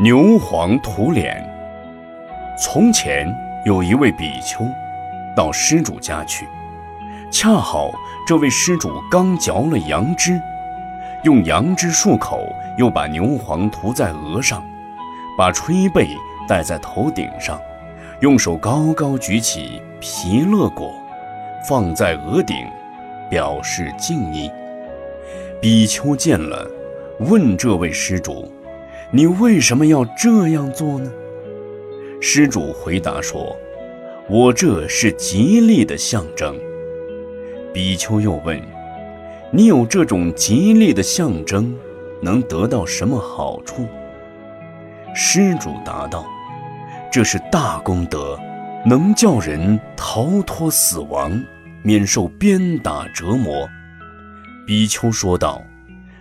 牛黄涂脸。从前有一位比丘，到施主家去，恰好这位施主刚嚼了杨枝，用杨枝漱口，又把牛黄涂在额上，把吹背戴在头顶上，用手高高举起皮勒果，放在额顶，表示敬意。比丘见了，问这位施主。你为什么要这样做呢？施主回答说：“我这是吉利的象征。”比丘又问：“你有这种吉利的象征，能得到什么好处？”施主答道：“这是大功德，能叫人逃脱死亡，免受鞭打折磨。”比丘说道。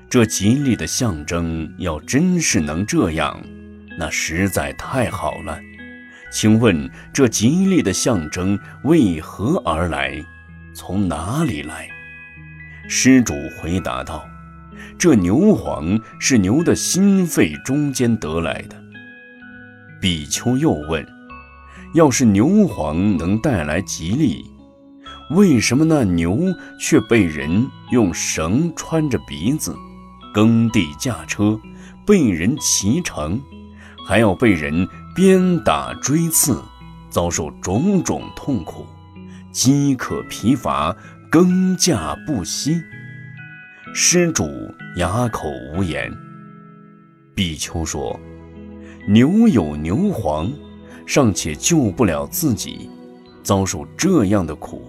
这吉利的象征，要真是能这样，那实在太好了。请问这吉利的象征为何而来？从哪里来？施主回答道：“这牛黄是牛的心肺中间得来的。”比丘又问：“要是牛黄能带来吉利，为什么那牛却被人用绳穿着鼻子？”耕地驾车，被人骑乘，还要被人鞭打追刺，遭受种种痛苦，饥渴疲乏，耕稼不息。施主哑口无言。比丘说：“牛有牛黄，尚且救不了自己，遭受这样的苦，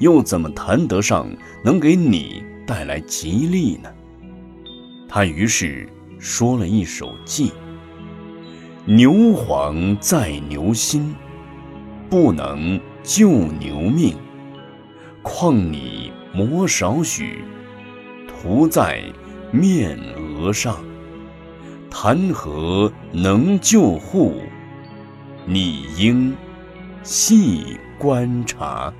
又怎么谈得上能给你带来吉利呢？”他于是说了一首偈：“牛黄在牛心，不能救牛命。况你磨少许，涂在面额上，谈何能救护？你应细观察。”